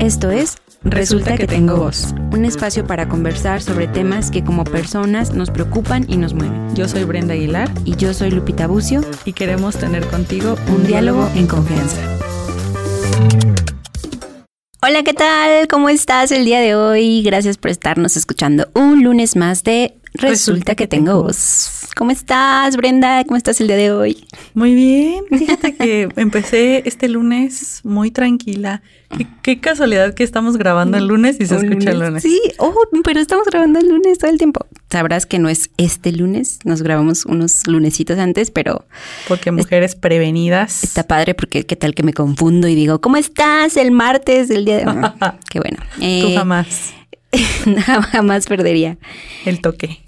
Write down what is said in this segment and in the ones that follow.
Esto es Resulta, que, tengo voz. Un espacio para conversar sobre temas que como personas nos preocupan y nos mueven. Yo soy Brenda Aguilar. Y yo soy Lupita Bucio. Y queremos tener contigo un, diálogo, en confianza. Hola, ¿qué tal? ¿Cómo estás el día de hoy? Gracias por estarnos escuchando un lunes más de Resulta, que, tengo voz. ¿Cómo estás, Brenda? ¿Cómo estás el día de hoy? Muy bien. Fíjate que empecé este lunes muy tranquila. Qué, casualidad que estamos grabando el lunes y se escucha el lunes. Sí, oh, pero estamos grabando el lunes todo el tiempo. Sabrás que no es este lunes, nos grabamos unos lunesitos antes, pero... Porque mujeres prevenidas. Está padre porque qué tal que me confundo y digo, ¿cómo estás el martes del día de hoy? qué bueno. Tú eh, jamás. jamás perdería. El toque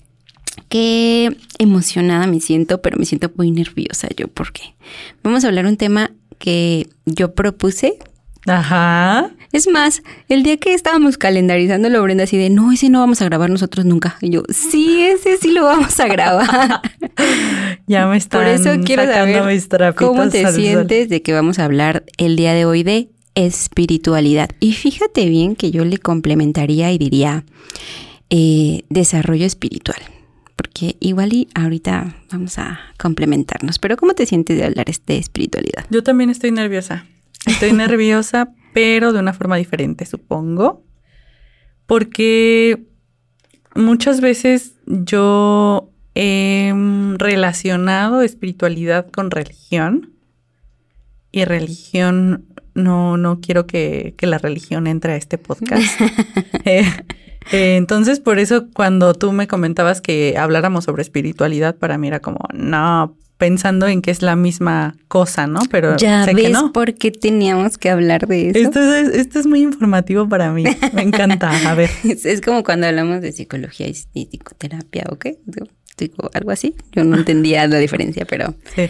qué emocionada me siento, pero me siento muy nerviosa yo porque vamos a hablar un tema que yo propuse. Ajá. Es más, el día que estábamos calendarizando lo Brenda así de, no, ese no vamos a grabar nosotros nunca. Y yo, sí, ese sí lo vamos a grabar. ya me están Por eso quiero saber cómo te sientes de que vamos a hablar el día de hoy de espiritualidad. Y fíjate bien que yo le complementaría y diría eh, desarrollo espiritual porque igual y ahorita vamos a complementarnos. Pero ¿cómo te sientes de hablar de espiritualidad? Yo también estoy nerviosa. Estoy nerviosa, pero de una forma diferente, supongo. Porque muchas veces yo he relacionado espiritualidad con religión. Y religión, no, no quiero que, que la religión entre a este podcast. eh, eh, entonces, por eso cuando tú me comentabas que habláramos sobre espiritualidad, para mí era como, no, pensando en que es la misma cosa, ¿no? Pero ya sé ves que no. por qué teníamos que hablar de eso. Esto es, esto es muy informativo para mí. Me encanta. A ver. es, como cuando hablamos de psicología y, psicoterapia, ¿ok? Digo, algo así. Yo no entendía la diferencia, pero. Sí.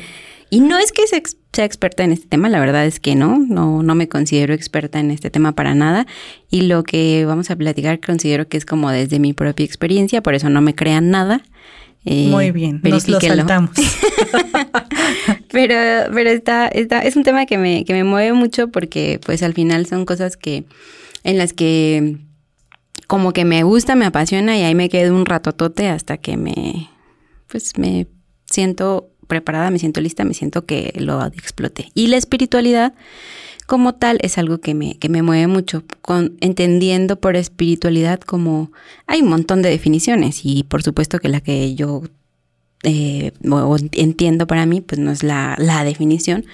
Y no es que sea experta en este tema, la verdad es que no, no, no me considero experta en este tema para nada. Y lo que vamos a platicar considero que es como desde mi propia experiencia, por eso no me crean nada. Eh, Muy bien, nos lo saltamos. pero pero está, está, es un tema que me, que me mueve mucho porque pues al final son cosas que en las que como que me gusta, me apasiona y ahí me quedo un ratotote hasta que me pues me siento preparada, me siento lista, me siento que lo exploté. Y la espiritualidad como tal es algo que me, que me mueve mucho, con, entendiendo por espiritualidad como hay un montón de definiciones y por supuesto que la que yo eh, entiendo para mí pues no es la, la, definición,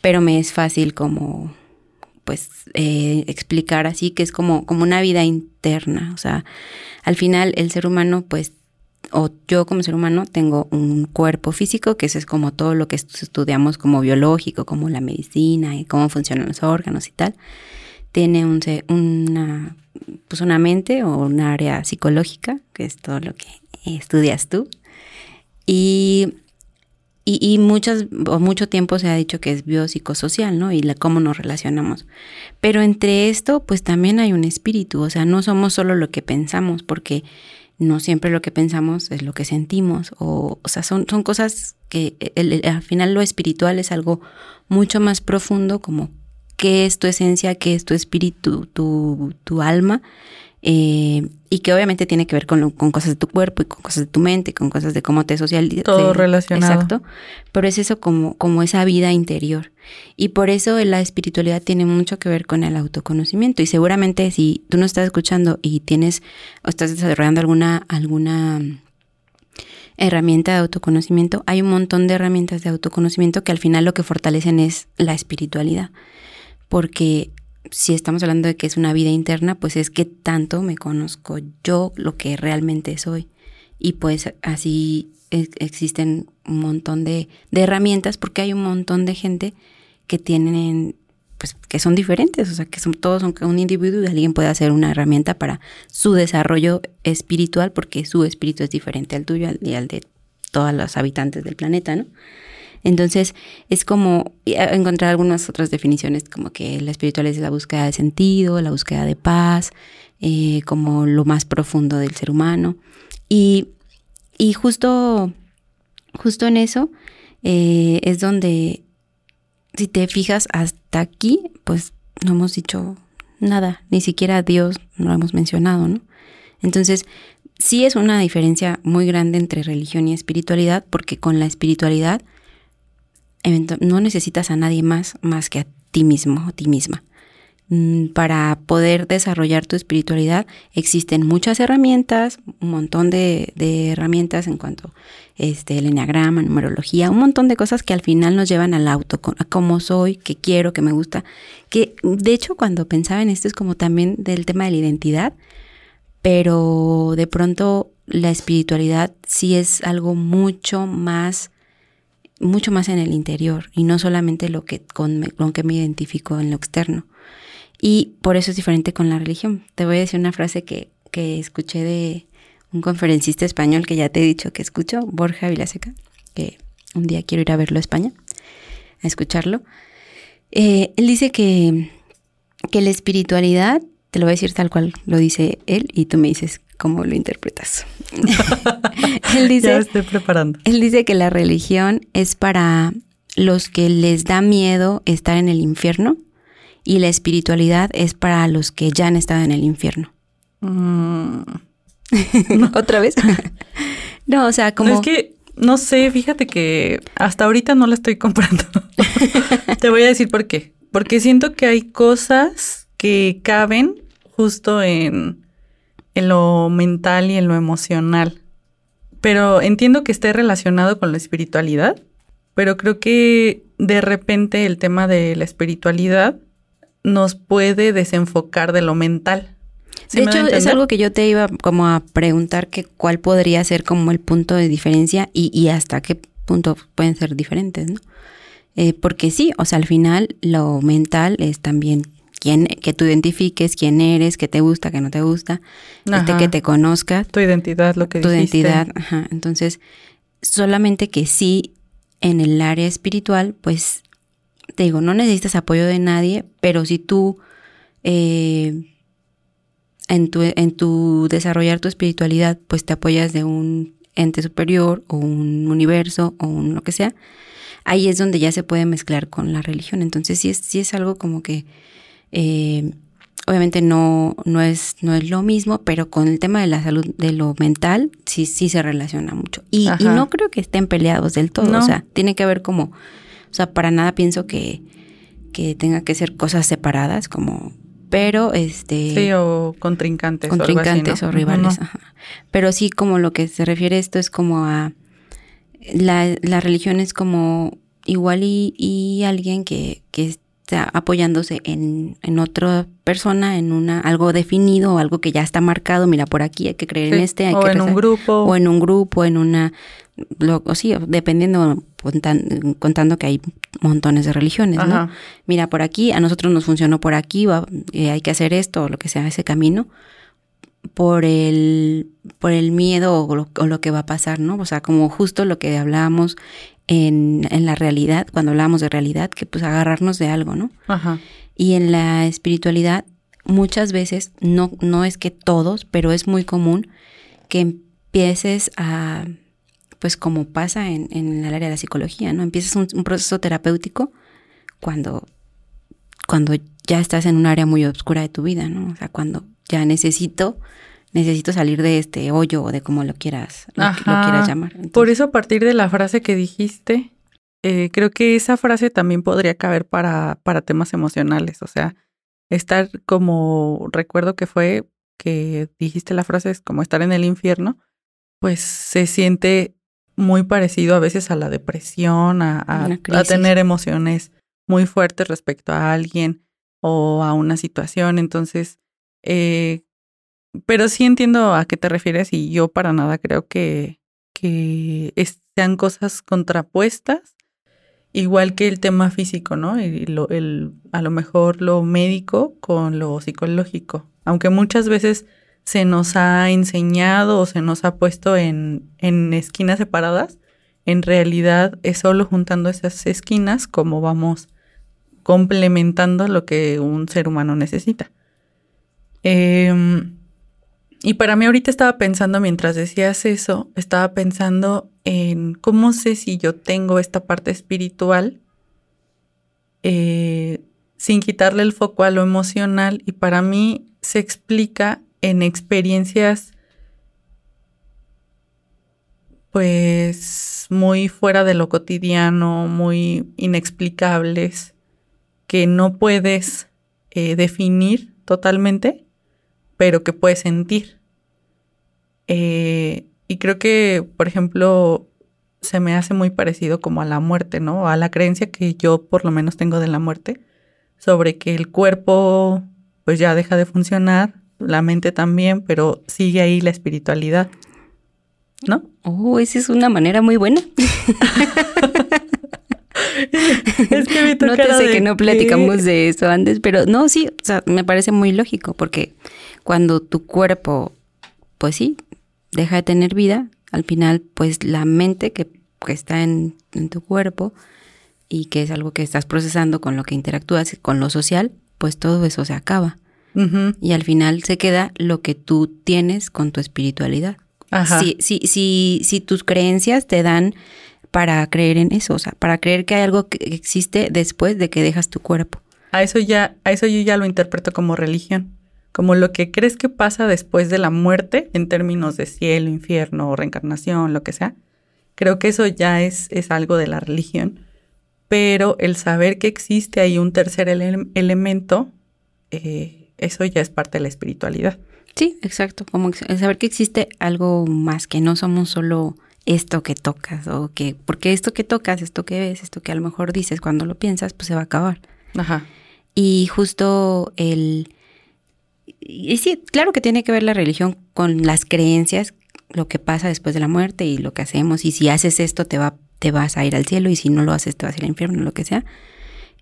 pero me es fácil como pues eh, explicar así que es como, como una vida interna, o sea, al final el ser humano pues o yo como ser humano tengo un cuerpo físico, que eso es como todo lo que estudiamos como biológico, como la medicina y cómo funcionan los órganos y tal. Tiene un, una, pues una mente o un área psicológica, que es todo lo que estudias tú. Y, y, muchas, o mucho tiempo se ha dicho que es biopsicosocial, ¿no? Y la, cómo nos relacionamos. Pero entre esto, pues también hay un espíritu, o sea, no somos solo lo que pensamos, porque no siempre lo que pensamos es lo que sentimos, o, o sea, son, son cosas que al final lo espiritual es algo mucho más profundo, como qué es tu esencia, qué es tu espíritu, tu, tu alma, eh, y que obviamente tiene que ver con, con, cosas de tu cuerpo y con cosas de tu mente, con cosas de cómo te socializas. Todo relacionado. Exacto. Pero es eso como, como esa vida interior. Y por eso la espiritualidad tiene mucho que ver con el autoconocimiento. Y seguramente si tú no estás escuchando y tienes o estás desarrollando alguna, alguna herramienta de autoconocimiento, hay un montón de herramientas de autoconocimiento que al final lo que fortalecen es la espiritualidad. Porque si estamos hablando de que es una vida interna, pues es que tanto me conozco yo lo que realmente soy. Y pues así existen un montón de, herramientas porque hay un montón de gente que tienen, pues que son diferentes, o sea, que son todos son un individuo y alguien puede hacer una herramienta para su desarrollo espiritual porque su espíritu es diferente al tuyo y al de todos los habitantes del planeta, ¿no? Entonces, es como encontrar algunas otras definiciones, como que la espiritualidad es la búsqueda de sentido, la búsqueda de paz, eh, como lo más profundo del ser humano. Y, y justo, justo en eso eh, es donde, si te fijas hasta aquí, pues no hemos dicho nada, ni siquiera Dios lo hemos mencionado, ¿no? Entonces, sí es una diferencia muy grande entre religión y espiritualidad, porque con la espiritualidad no necesitas a nadie más más que a ti mismo o ti misma. Mm, para poder desarrollar tu espiritualidad existen muchas herramientas, un montón de, herramientas en cuanto este, el enneagrama, numerología, un montón de cosas que al final nos llevan al auto, a cómo soy, qué quiero, qué me gusta. Que de hecho cuando pensaba en esto es como también del tema de la identidad, pero de pronto la espiritualidad sí es algo mucho más mucho más en el interior y no solamente lo que con, con que me identifico en lo externo. Y por eso es diferente con la religión. Te voy a decir una frase que, que escuché de un conferencista español que ya te he dicho que escucho, Borja Vilaseca, que un día quiero ir a verlo a España, a escucharlo. Eh, él dice que, que la espiritualidad, te lo voy a decir tal cual lo dice él y tú me dices cómo lo interpretas. él dice, ya estoy preparando. Él dice que la religión es para los que les da miedo estar en el infierno y la espiritualidad es para los que ya han estado en el infierno. Mm. ¿Otra vez? no, o sea, como... Es que, no sé, fíjate que hasta ahorita no la estoy comprando. Te voy a decir por qué. Porque siento que hay cosas que caben justo en, en lo mental y en lo emocional. Pero entiendo que esté relacionado con la espiritualidad, pero creo que de repente el tema de la espiritualidad nos puede desenfocar de lo mental. de hecho, es algo que yo te iba como a preguntar que cuál podría ser como el punto de diferencia y, hasta qué punto pueden ser diferentes, ¿no? Eh, porque sí, o sea, al final lo mental es también quién, que tú identifiques quién eres, qué te gusta, qué no te gusta, este, que te conozcas. Tu identidad, lo que Tu identidad, ajá. Entonces, solamente que sí, en el área espiritual, pues te digo, no necesitas apoyo de nadie, pero si tú eh, en, tu, en tu desarrollar tu espiritualidad, pues te apoyas de un ente superior o un universo o un lo que sea, ahí es donde ya se puede mezclar con la religión. Entonces sí es, sí es algo como que eh, obviamente no, no, es, no es lo mismo, pero con el tema de la salud, de lo mental, sí, sí se relaciona mucho. Y, y no creo que estén peleados del todo. O sea, tiene que haber como o sea, para nada pienso que, que tenga que ser cosas separadas, como, pero este... Sí, o contrincantes. Contrincantes o, rivales. Pero sí, como lo que se refiere esto es como a... La, la religión es como igual y, y alguien que, que apoyándose en, en, otra persona, en una algo definido o algo que ya está marcado, mira, por aquí hay que creer en este, hay o en un grupo. O en un grupo, en una lo, o sí, dependiendo, contando que hay montones de religiones, ¿no? Mira, por aquí, a nosotros nos funcionó por aquí, va, eh, hay que hacer esto, o lo que sea, ese camino, por el, por el miedo o lo, que va a pasar, ¿no? O sea, como justo lo que hablábamos en, en la realidad, cuando hablábamos de realidad, que pues agarrarnos de algo, ¿no? Ajá. Y en la espiritualidad, muchas veces, no, no es que todos, pero es muy común que empieces a pues como pasa en, en el área de la psicología, ¿no? Empiezas un, proceso terapéutico cuando, cuando ya estás en un área muy oscura de tu vida, ¿no? O sea, cuando ya necesito, necesito salir de este hoyo o de como lo quieras, lo, quieras llamar. Por eso a partir de la frase que dijiste, eh, creo que esa frase también podría caber para, para temas emocionales, o sea, estar como, recuerdo que fue que dijiste la frase es como estar en el infierno, pues se siente muy parecido a veces a la depresión, a, tener emociones muy fuertes respecto a alguien o a una situación. Entonces, eh, pero sí entiendo a qué te refieres y yo para nada creo que, que sean cosas contrapuestas, igual que el tema físico, ¿no? Lo, el, a lo mejor lo médico con lo psicológico. Aunque muchas veces se nos ha enseñado o se nos ha puesto en, en esquinas separadas, en realidad es solo juntando esas esquinas como vamos complementando lo que un ser humano necesita. Em, y para mí ahorita estaba pensando, mientras decías eso, estaba pensando en cómo sé si yo tengo esta parte espiritual eh, sin quitarle el foco a lo emocional. Y para mí se explica en experiencias pues muy fuera de lo cotidiano, muy inexplicables, que no puedes eh, definir totalmente, pero que puedes sentir. Eh, y creo que, por ejemplo, se me hace muy parecido como a la muerte, ¿no? A la creencia que yo por lo menos tengo de la muerte, sobre que el cuerpo pues ya deja de funcionar, la mente también, pero sigue ahí la espiritualidad. ¿No? Oh, esa es una manera muy buena. es que me No te sé que no platicamos de eso antes, pero no, sí, o sea, me parece muy lógico, porque cuando tu cuerpo, pues sí, deja de tener vida, al final, pues la mente que, está en, tu cuerpo y que es algo que estás procesando con lo que interactúas, con lo social, pues todo eso se acaba. Y al final se queda lo que tú tienes con tu espiritualidad. Si, si, si, si tus creencias te dan para creer en eso, o sea, para creer que hay algo que existe después de que dejas tu cuerpo. A eso ya, a eso yo ya lo interpreto como religión como lo que crees que pasa después de la muerte en términos de cielo, infierno, reencarnación, lo que sea. Creo que eso ya es, es algo de la religión, pero el saber que existe ahí un tercer elemento, eh, eso ya es parte de la espiritualidad. Sí, exacto, como el saber que existe algo más, que no somos solo esto que tocas o que, porque esto que tocas, esto que ves, esto que a lo mejor dices cuando lo piensas, pues se va a acabar. Ajá. Y justo el y sí, claro que tiene que ver la religión con las creencias, lo que pasa después de la muerte y lo que hacemos. Y si haces esto, te, va, te vas a ir al cielo y si no lo haces, te vas a ir al infierno, lo que sea.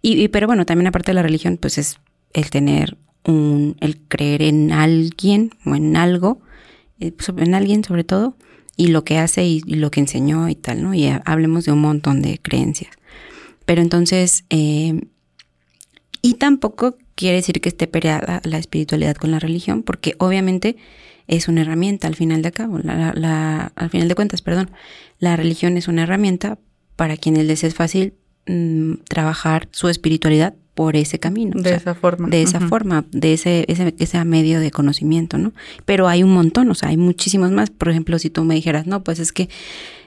Y, pero bueno, también aparte de la religión, pues es el tener un, el creer en alguien o en algo, eh, en alguien sobre todo, y lo que hace y, lo que enseñó y tal, ¿no? Y hablemos de un montón de creencias. Pero entonces, eh, y tampoco quiere decir que esté peleada la espiritualidad con la religión, porque obviamente es una herramienta al final de cabo, la, al final de cuentas, perdón, la religión es una herramienta para quienes les es fácil mm, trabajar su espiritualidad por ese camino. De esa forma. De esa forma, de ese, ese, ese medio de conocimiento, ¿no? Pero hay un montón, o sea, hay muchísimos más. Por ejemplo, si tú me dijeras, no, pues es que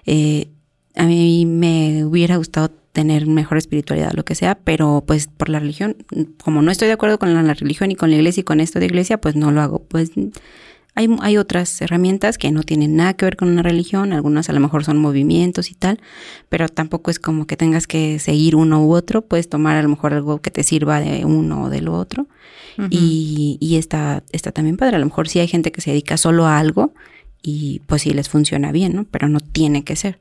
eh, a mí me hubiera gustado tener mejor espiritualidad, lo que sea, pero pues por la religión, como no estoy de acuerdo con la, religión y con la iglesia y con esto de iglesia, pues no lo hago. Pues hay, hay otras herramientas que no tienen nada que ver con una religión, algunas a lo mejor son movimientos y tal, pero tampoco es como que tengas que seguir uno u otro, puedes tomar a lo mejor algo que te sirva de uno o de lo otro. Y, y está, está también padre. A lo mejor sí hay gente que se dedica solo a algo y pues sí les funciona bien, ¿no? Pero no tiene que ser.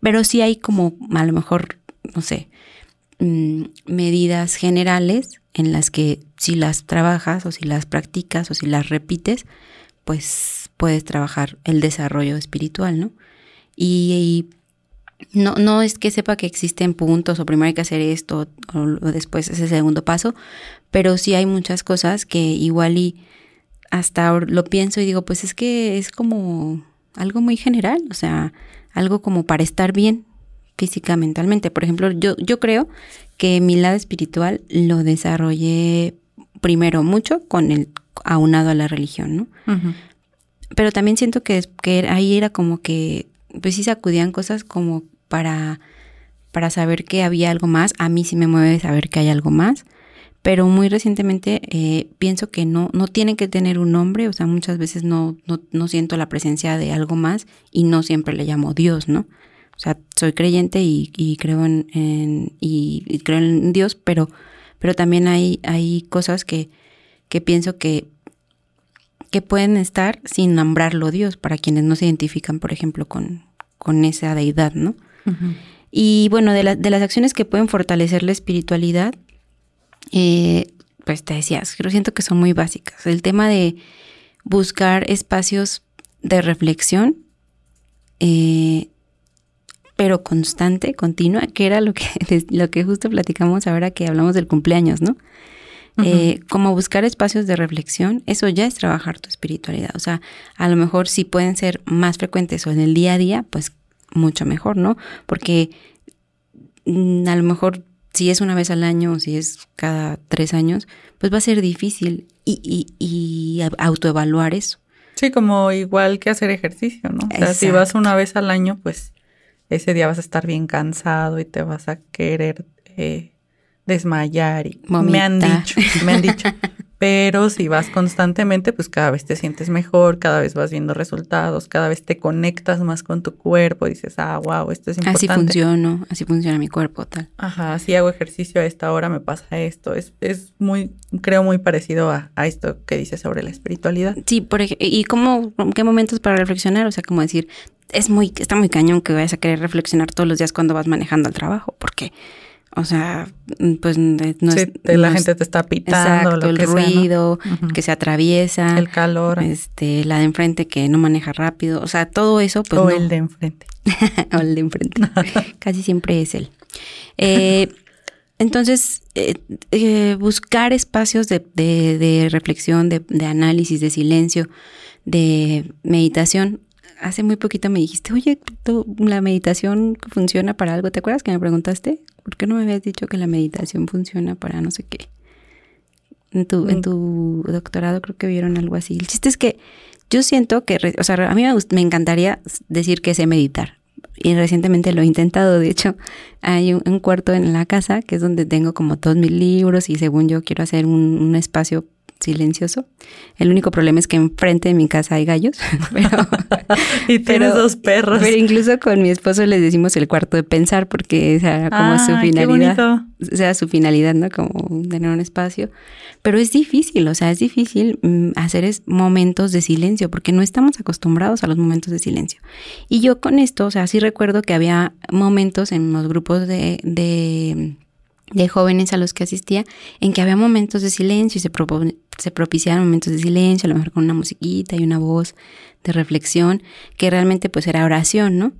Pero sí hay como a lo mejor no sé, mm, medidas generales en las que si las trabajas o si las practicas o si las repites, pues puedes trabajar el desarrollo espiritual, ¿no? Y, no, no es que sepa que existen puntos o primero hay que hacer esto o, después ese segundo paso, pero sí hay muchas cosas que igual y hasta lo pienso y digo, pues es que es como algo muy general, o sea, algo como para estar bien, física, mentalmente. Por ejemplo, yo, yo creo que mi lado espiritual lo desarrollé primero mucho con el aunado a la religión, ¿no? Pero también siento que, que ahí era como que, pues sí sacudían cosas como para, para saber que había algo más. A mí sí me mueve saber que hay algo más. Pero muy recientemente eh, pienso que no, no tiene que tener un nombre, o sea, muchas veces no, no, no siento la presencia de algo más y no siempre le llamo Dios, ¿no? O sea, soy creyente y, creo en, y, creo en Dios, pero, pero también hay, hay cosas que, que pienso que, que pueden estar sin nombrarlo Dios para quienes no se identifican, por ejemplo, con, con esa deidad, ¿no? Y bueno, de, de las acciones que pueden fortalecer la espiritualidad, eh, pues te decías, creo siento que son muy básicas. El tema de buscar espacios de reflexión, eh, pero constante, continua, que era lo que, lo que justo platicamos ahora que hablamos del cumpleaños, ¿no? Eh, como buscar espacios de reflexión, eso ya es trabajar tu espiritualidad. O sea, a lo mejor si pueden ser más frecuentes o en el día a día, pues mucho mejor, ¿no? Porque mm, a lo mejor si es una vez al año o si es cada tres años, pues va a ser difícil y, y, y autoevaluar eso. Sí, como igual que hacer ejercicio, ¿no? O sea, si vas una vez al año, pues ese día vas a estar bien cansado y te vas a querer eh, desmayar. Y me han dicho, me han dicho. Pero si vas constantemente, pues cada vez te sientes mejor, cada vez vas viendo resultados, cada vez te conectas más con tu cuerpo, dices, ah, wow, esto es importante. Así funciona, así funciona mi cuerpo, tal. Ajá, si hago ejercicio a esta hora me pasa esto. Es, es muy, creo, muy parecido a, esto que dices sobre la espiritualidad. Sí, por ¿y cómo, qué momentos para reflexionar? O sea, como decir, es muy, está muy cañón que vayas a querer reflexionar todos los días cuando vas manejando al trabajo, porque o sea, pues no es, la gente te está pitando, el ruido que se atraviesa, el calor, este, la de enfrente que no maneja rápido, o sea, todo eso, pues o el de enfrente, o el de enfrente, casi siempre es él. Eh, entonces, eh, eh, buscar espacios de, de, de reflexión, de, de análisis, de silencio, de meditación, hace muy poquito me dijiste, oye, la meditación funciona para algo. ¿Te acuerdas que me preguntaste? ¿Por qué no me habías dicho que la meditación funciona para no sé qué? En tu, en mm. tu doctorado creo que vieron algo así. El chiste es que yo siento que, o sea, a mí me, me encantaría decir que sé meditar. Y recientemente lo he intentado. De hecho, hay un, cuarto en la casa que es donde tengo como todos mis libros y según yo quiero hacer un, un espacio silencioso. El único problema es que enfrente de mi casa hay gallos. y tienes dos perros. Pero incluso con mi esposo les decimos el cuarto de pensar porque sea como su finalidad. O sea, su finalidad, ¿no? Como tener un espacio. Pero es difícil, o sea, es difícil mm, hacer es momentos de silencio porque no estamos acostumbrados a los momentos de silencio. Y yo con esto, o sea, sí recuerdo que había momentos en los grupos de de jóvenes a los que asistía, en que había momentos de silencio y se, se propiciaban momentos de silencio, a lo mejor con una musiquita y una voz de reflexión, que realmente pues era oración, ¿no?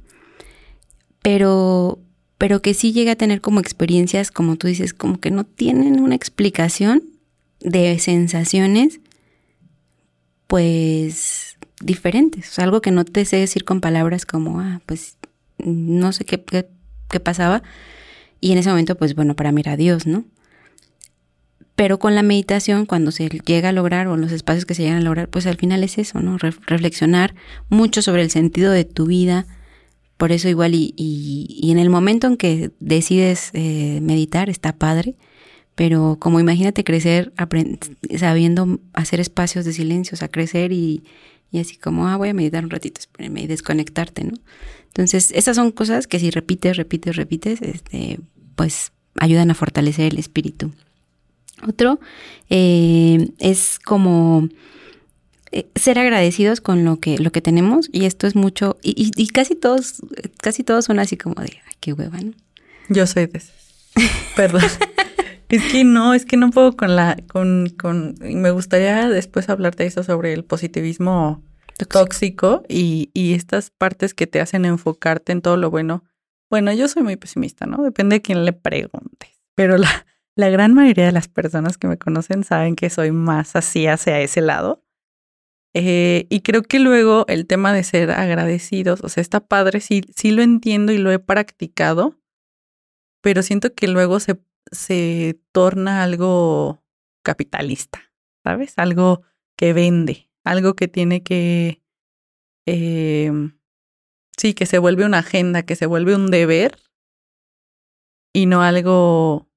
Pero, pero que sí llega a tener como experiencias, como tú dices, como que no tienen una explicación de sensaciones, pues diferentes, o sea, algo que no te sé decir con palabras como, ah, pues no sé qué, qué, qué pasaba, y en ese momento, pues bueno, para mí era Dios, ¿no? Pero con la meditación, cuando se llega a lograr, o los espacios que se llegan a lograr, pues al final es eso, ¿no? reflexionar mucho sobre el sentido de tu vida. Por eso igual, y, y, en el momento en que decides eh, meditar, está padre, pero como imagínate crecer sabiendo hacer espacios de silencio, o sea, crecer y, y así como, ah, voy a meditar un ratito, y desconectarte, ¿no? Entonces, esas son cosas que si repites, repites, repites, este, pues ayudan a fortalecer el espíritu. Otro eh, es como eh, ser agradecidos con lo que, lo que tenemos y esto es mucho y, y, casi todos casi todos son así como de ay qué hueva no yo soy de perdón. Es que no es que no puedo con la con con me gustaría después hablarte de eso sobre el positivismo tóxico, y, y estas partes que te hacen enfocarte en todo lo bueno. Bueno, yo soy muy pesimista, ¿no? Depende de quién le preguntes. Pero la, la gran mayoría de las personas que me conocen saben que soy más así hacia ese lado. Eh, y creo que luego el tema de ser agradecidos, o sea, está padre, sí, sí lo entiendo y lo he practicado, pero siento que luego se, se torna algo capitalista, ¿sabes? Algo que vende, algo que tiene que eh, sí, que se vuelve una agenda, que se vuelve un deber y no algo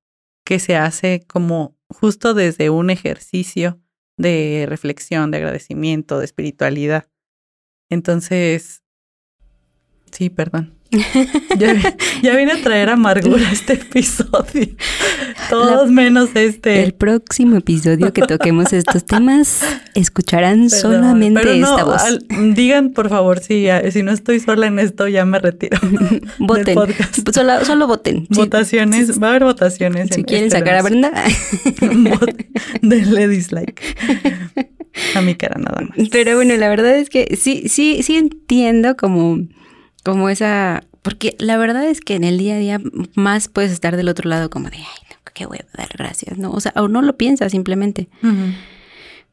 que se hace como justo desde un ejercicio de reflexión, de agradecimiento, de espiritualidad. Entonces, sí, perdón. Ya, vine a traer amargura a este episodio. Todos menos este. El próximo episodio que toquemos estos temas, escucharán solamente esta voz. digan, por favor, si, si no estoy sola en esto, ya me retiro. Voten. Solo, solo, voten. Votaciones. Va a haber votaciones. Si quieren este sacar a Brenda. denle dislike. A mi cara nada más. Pero bueno, la verdad es que sí, sí, sí entiendo como como esa, porque la verdad es que en el día a día más puedes estar del otro lado como de, ay, no, qué voy a dar gracias, ¿no? O sea, o no lo piensas simplemente.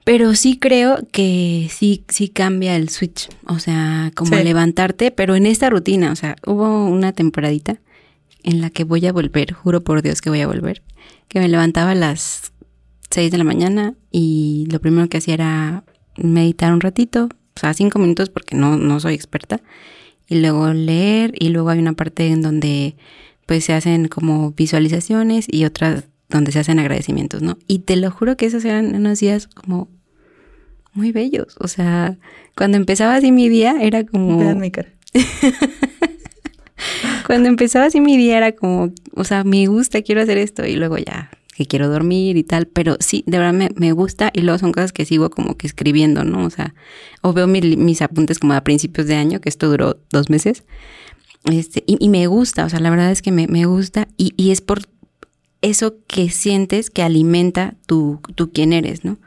Pero sí creo que sí, sí cambia el switch, o sea, como levantarte, pero en esta rutina, o sea, hubo una temporadita en la que voy a volver, juro por Dios que voy a volver, que me levantaba a las 6 de la mañana y lo primero que hacía era meditar un ratito, o sea, cinco minutos porque no, no soy experta, y luego leer y luego hay una parte en donde pues se hacen como visualizaciones y otras donde se hacen agradecimientos, ¿no? Y te lo juro que esos eran unos días como muy bellos, o sea, cuando empezaba así mi día era como... Mi cara. cuando empezaba así mi día era como, o sea, me gusta, quiero hacer esto y luego ya, que quiero dormir y tal, pero sí, de verdad me, me gusta y luego son cosas que sigo como que escribiendo, ¿no? O sea, o veo mis apuntes como a principios de año, que esto duró dos meses, este, y, me gusta, o sea, la verdad es que me, me gusta y, y, es por eso que sientes que alimenta tu, tu quién eres, ¿no?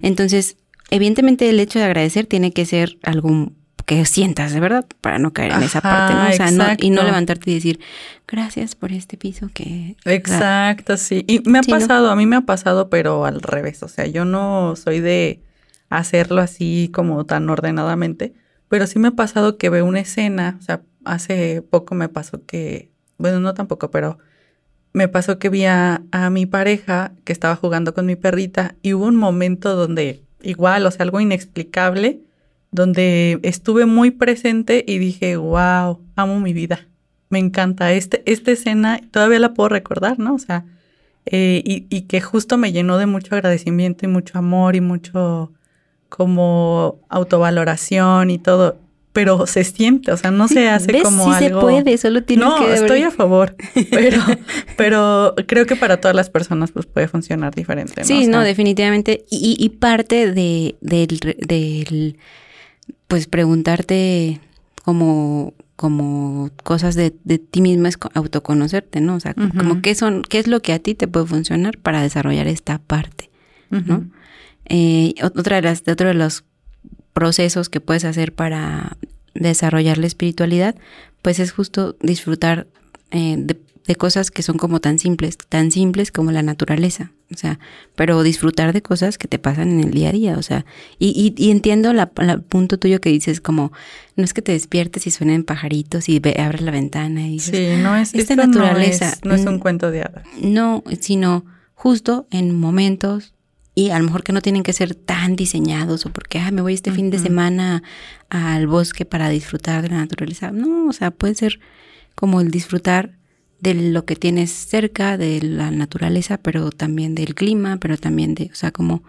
Entonces, evidentemente el hecho de agradecer tiene que ser algo que sientas de verdad para no caer en esa parte, ¿no? O sea, no, y no levantarte y decir, gracias por este piso que... Exacto, sí. Y me ha pasado, a mí me ha pasado, pero al revés. O sea, yo no soy de hacerlo así como tan ordenadamente, pero sí me ha pasado que veo una escena, o sea, hace poco me pasó que, bueno, no tampoco, pero me pasó que vi a, a mi pareja que estaba jugando con mi perrita y hubo un momento donde igual, o sea, algo inexplicable, donde estuve muy presente y dije, wow, amo mi vida. Me encanta este, esta escena, todavía la puedo recordar, ¿no? O sea, eh, y, y, que justo me llenó de mucho agradecimiento y mucho amor y mucho como autovaloración y todo. Pero se siente, o sea, no se hace como sí algo. se puede, solo tienes no, que. No, estoy a favor, pero, pero creo que para todas las personas pues puede funcionar diferente. ¿no? Sí, no, definitivamente. Y, y parte de, del, del pues preguntarte como, como cosas de, de ti misma es autoconocerte, ¿no? O sea, como qué son, qué es lo que a ti te puede funcionar para desarrollar esta parte, ¿no? Eh, otra de las, otro de los procesos que puedes hacer para desarrollar la espiritualidad, pues es justo disfrutar eh, de de cosas que son como tan simples, tan simples como la naturaleza, o sea, pero disfrutar de cosas que te pasan en el día a día, o sea, y, y, entiendo el punto tuyo que dices como, no es que te despiertes y suenen pajaritos y abres la ventana y dices, sí, no es, esta naturaleza. No es, un cuento de hadas. No, sino justo en momentos y a lo mejor que no tienen que ser tan diseñados o porque ah, me voy este fin de semana al bosque para disfrutar de la naturaleza. No, o sea, puede ser como el disfrutar de lo que tienes cerca, de la naturaleza, pero también del clima, pero también de, o sea, como,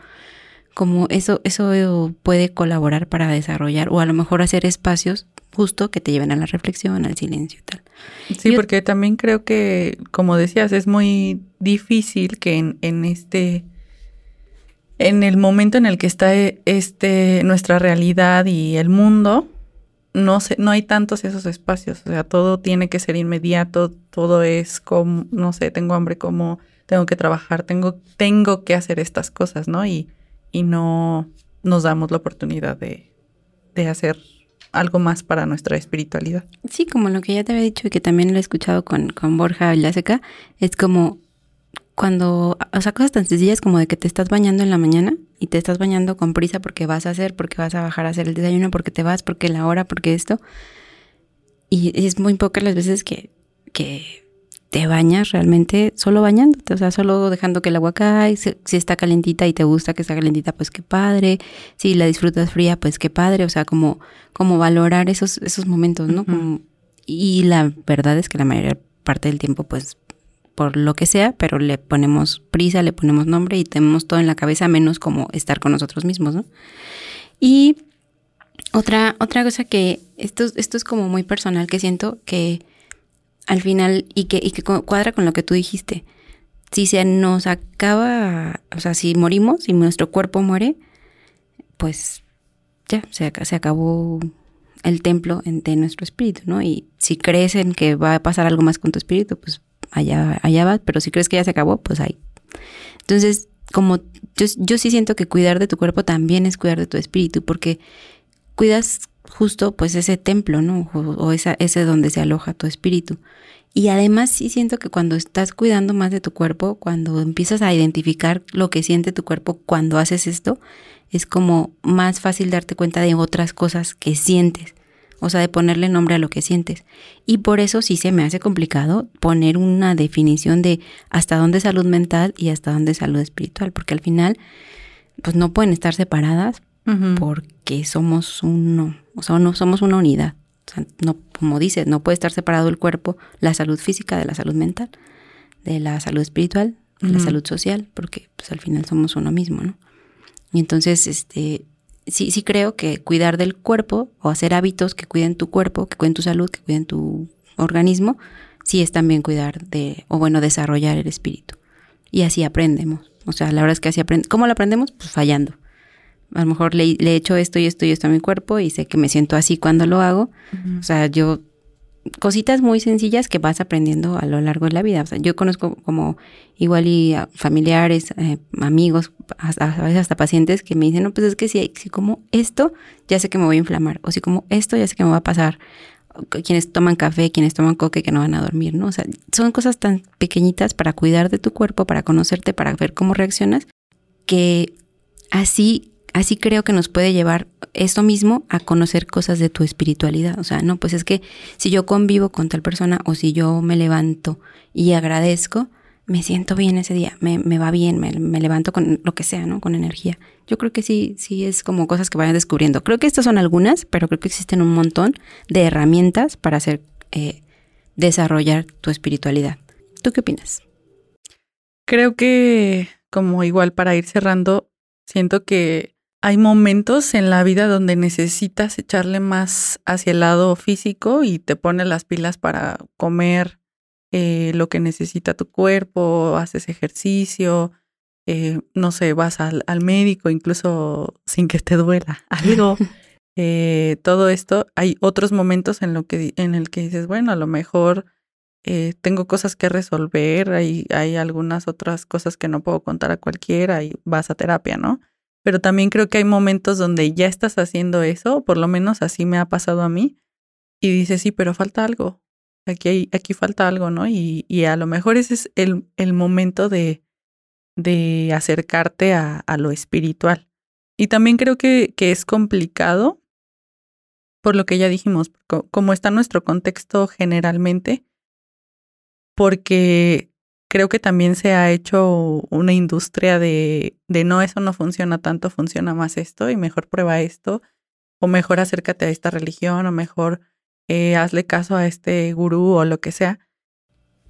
como eso, eso puede colaborar para desarrollar o a lo mejor hacer espacios justo que te lleven a la reflexión, al silencio y tal. Sí, porque también creo que, como decías, es muy difícil que en, en este, en el momento en el que está este, nuestra realidad y el mundo, no, sé, no hay tantos esos espacios, o sea, todo tiene que ser inmediato, todo es como, no sé, tengo hambre, como tengo que trabajar, tengo, tengo que hacer estas cosas, ¿no? Y, y no nos damos la oportunidad de, de hacer algo más para nuestra espiritualidad. Sí, como lo que ya te había dicho y que también lo he escuchado con, con Borja Villaseca, es como cuando, o sea, cosas tan sencillas como de que te estás bañando en la mañana y te estás bañando con prisa porque vas a hacer, porque vas a bajar a hacer el desayuno, porque te vas, porque la hora, porque esto. Y es muy pocas las veces que, que te bañas realmente solo bañándote, o sea, solo dejando que el agua cae, si, está calentita y te gusta que está calentita, pues qué padre, si la disfrutas fría, pues qué padre, o sea, como, como valorar esos, esos momentos, ¿no? y la verdad es que la mayor parte del tiempo, pues por lo que sea, pero le ponemos prisa, le ponemos nombre y tenemos todo en la cabeza menos como estar con nosotros mismos, ¿no? Y otra, otra cosa que esto, esto es como muy personal que siento que al final y que, y que cuadra con lo que tú dijiste. Si se nos acaba, o sea, si morimos, si nuestro cuerpo muere, pues ya, se, se acabó el templo de nuestro espíritu, ¿no? Y si crees en que va a pasar algo más con tu espíritu, pues allá, allá va, pero si crees que ya se acabó, pues ahí. Entonces, como yo, yo sí siento que cuidar de tu cuerpo también es cuidar de tu espíritu, porque cuidas justo pues ese templo, ¿no? O, esa, ese donde se aloja tu espíritu. Y además sí siento que cuando estás cuidando más de tu cuerpo, cuando empiezas a identificar lo que siente tu cuerpo cuando haces esto, es como más fácil darte cuenta de otras cosas que sientes. O sea, de ponerle nombre a lo que sientes. Y por eso sí se me hace complicado poner una definición de hasta dónde es salud mental y hasta dónde es salud espiritual, porque al final, pues no pueden estar separadas porque somos uno, o sea, no somos una unidad. O sea, no, como dices, no puede estar separado el cuerpo, la salud física de la salud mental, de la salud espiritual, de la salud social, porque pues al final somos uno mismo, ¿no? Y entonces, este, sí, sí creo que cuidar del cuerpo o hacer hábitos que cuiden tu cuerpo, que cuiden tu salud, que cuiden tu organismo, sí es también cuidar de, o bueno, desarrollar el espíritu. Y así aprendemos. O sea, la verdad es que así aprendemos. ¿Cómo lo aprendemos? Pues fallando. A lo mejor le, he hecho esto y esto y esto a mi cuerpo y sé que me siento así cuando lo hago. O sea, yo cositas muy sencillas que vas aprendiendo a lo largo de la vida. Yo conozco como igual y familiares, eh, amigos, a, veces hasta pacientes que me dicen, no, pues es que si, si como esto, ya sé que me voy a inflamar, o si como esto, ya sé que me va a pasar. Quienes toman café, quienes toman coque, que no van a dormir, ¿no? O sea, son cosas tan pequeñitas para cuidar de tu cuerpo, para conocerte, para ver cómo reaccionas, que así así creo que nos puede llevar eso mismo a conocer cosas de tu espiritualidad. O sea, no, pues es que si yo convivo con tal persona o si yo me levanto y agradezco, me siento bien ese día, me, me va bien, me, me, levanto con lo que sea, ¿no? Con energía. Yo creo que sí, sí es como cosas que vayan descubriendo. Creo que estas son algunas, pero creo que existen un montón de herramientas para hacer, eh, desarrollar tu espiritualidad. ¿Tú qué opinas? Creo que, como igual para ir cerrando, siento que hay momentos en la vida donde necesitas echarle más hacia el lado físico y te pones las pilas para comer eh, lo que necesita tu cuerpo, haces ejercicio, eh, no sé, vas al, médico incluso sin que te duela algo. Eh, todo esto, hay otros momentos en, lo que, en el que dices, bueno, a lo mejor tengo cosas que resolver, hay, hay algunas otras cosas que no puedo contar a cualquiera y vas a terapia, ¿no? Pero también creo que hay momentos donde ya estás haciendo eso, por lo menos así me ha pasado a mí, y dices, sí, pero falta algo, aquí, hay, aquí falta algo, ¿no? Y, y a lo mejor ese es el, el momento de, de acercarte a, a, lo espiritual. Y también creo que, que es complicado, por lo que ya dijimos, como está nuestro contexto generalmente, porque creo que también se ha hecho una industria de, de no, eso no funciona tanto, funciona más esto y mejor prueba esto, o mejor acércate a esta religión, o mejor eh, hazle caso a este gurú o lo que sea.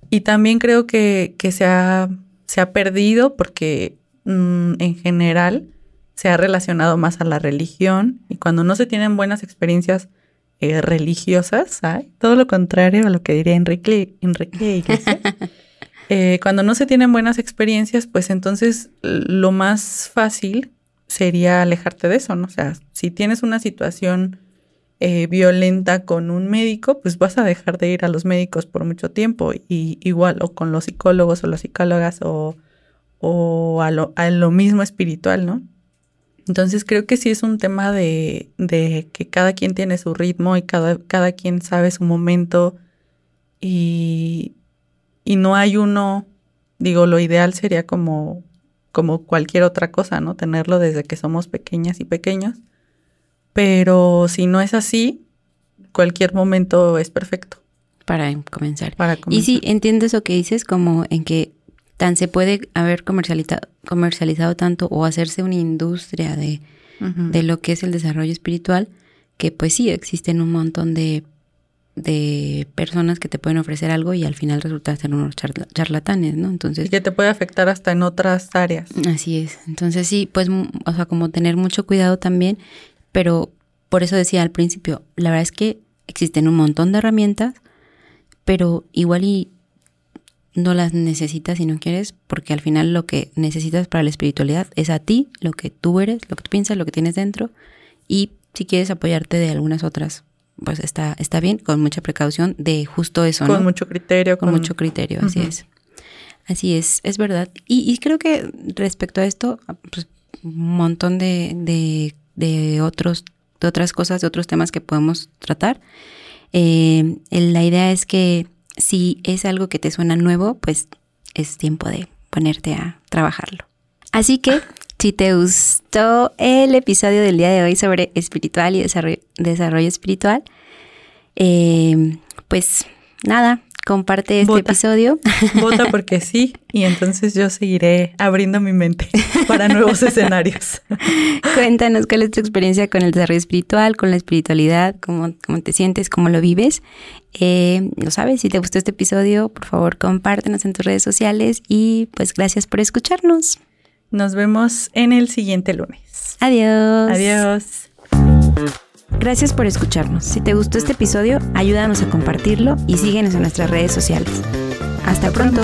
Y también creo que, que se, ha, se ha perdido porque mm, en general se ha relacionado más a la religión y cuando no se tienen buenas experiencias eh, religiosas, ¿hay? todo lo contrario a lo que diría Enrique, Enrique. Eh, cuando no se tienen buenas experiencias, pues entonces lo más fácil sería alejarte de eso, ¿no? O sea, si tienes una situación eh, violenta con un médico, pues vas a dejar de ir a los médicos por mucho tiempo. Y igual, o con los psicólogos o las psicólogas o, o a, lo, a lo mismo espiritual, ¿no? Entonces creo que sí es un tema de, de que cada quien tiene su ritmo y cada, cada quien sabe su momento y, y no hay uno, digo, lo ideal sería como, como cualquier otra cosa, ¿no? Tenerlo desde que somos pequeñas y pequeños. Pero si no es así, cualquier momento es perfecto. Para comenzar. Para comenzar. Y sí, entiendo eso que dices, como en que tan se puede haber comercializado, comercializado tanto o hacerse una industria de, de lo que es el desarrollo espiritual, que pues sí, existen un montón de de personas que te pueden ofrecer algo y al final resulta ser unos charlatanes, ¿no? Entonces... Y que te puede afectar hasta en otras áreas. Así es. Entonces sí, pues, o sea, como tener mucho cuidado también, pero por eso decía al principio, la verdad es que existen un montón de herramientas, pero igual y no las necesitas si no quieres, porque al final lo que necesitas para la espiritualidad es a ti, lo que tú eres, lo que tú piensas, lo que tienes dentro, y si quieres apoyarte de algunas otras pues está, está bien, con mucha precaución de justo eso, con mucho criterio. Con, mucho criterio, así es. Así es, es verdad. Y, creo que respecto a esto, pues, un montón de, de, de, otros, de otras cosas, de otros temas que podemos tratar. Eh, la idea es que si es algo que te suena nuevo, pues es tiempo de ponerte a trabajarlo. Así que si te gustó el episodio del día de hoy sobre espiritual y desarrollo, espiritual, Eh, pues nada, comparte este episodio. Vota porque sí, y entonces yo seguiré abriendo mi mente para nuevos escenarios. Cuéntanos cuál es tu experiencia con el desarrollo espiritual, con la espiritualidad, cómo, cómo te sientes, cómo lo vives. Eh, lo sabes, si te gustó este episodio, por favor compártenos en tus redes sociales y pues gracias por escucharnos. Nos vemos en el siguiente lunes. Adiós. Adiós. Gracias por escucharnos. Si te gustó este episodio, ayúdanos a compartirlo y síguenos en nuestras redes sociales. Hasta pronto.